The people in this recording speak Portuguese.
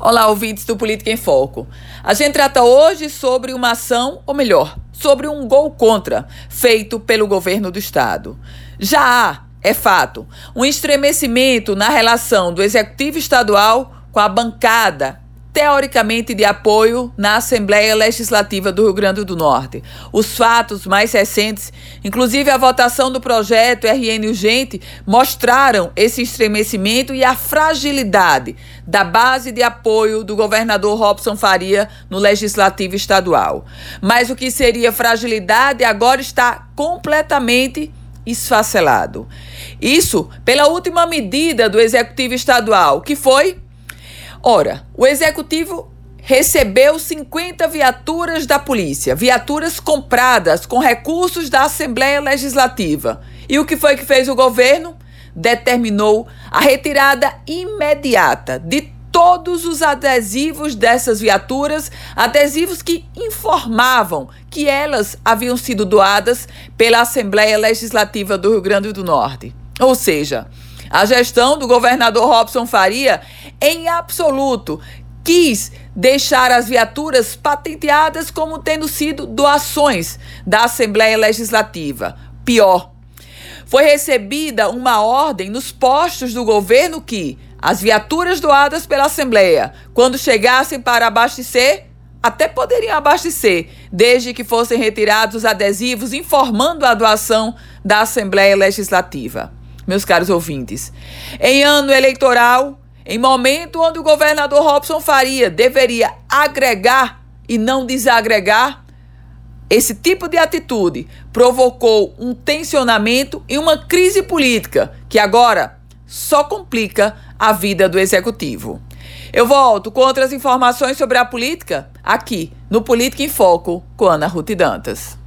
Olá, ouvintes do Política em Foco. A gente trata hoje sobre uma ação, ou melhor, sobre um gol contra feito pelo governo do estado. Já há, é fato, um estremecimento na relação do executivo estadual com a bancada teoricamente de apoio na Assembleia Legislativa do Rio Grande do Norte. Os fatos mais recentes, inclusive a votação do projeto RN Urgente, mostraram esse estremecimento e a fragilidade da base de apoio do governador Robson Faria no Legislativo Estadual. Mas o que seria fragilidade agora está completamente esfacelado. Isso pela última medida do Executivo Estadual, que foi Ora, o executivo recebeu 50 viaturas da polícia, viaturas compradas com recursos da Assembleia Legislativa. E o que foi que fez o governo? Determinou a retirada imediata de todos os adesivos dessas viaturas, adesivos que informavam que elas haviam sido doadas pela Assembleia Legislativa do Rio Grande do Norte. Ou seja, a gestão do governador Robson Faria, em absoluto, quis deixar as viaturas patenteadas como tendo sido doações da Assembleia Legislativa. Pior, foi recebida uma ordem nos postos do governo que as viaturas doadas pela Assembleia, quando chegassem para abastecer, até poderiam abastecer, desde que fossem retirados os adesivos informando a doação da Assembleia Legislativa meus caros ouvintes. Em ano eleitoral, em momento onde o governador Robson Faria deveria agregar e não desagregar, esse tipo de atitude provocou um tensionamento e uma crise política que agora só complica a vida do executivo. Eu volto com outras informações sobre a política aqui no Política em Foco com Ana Ruth Dantas.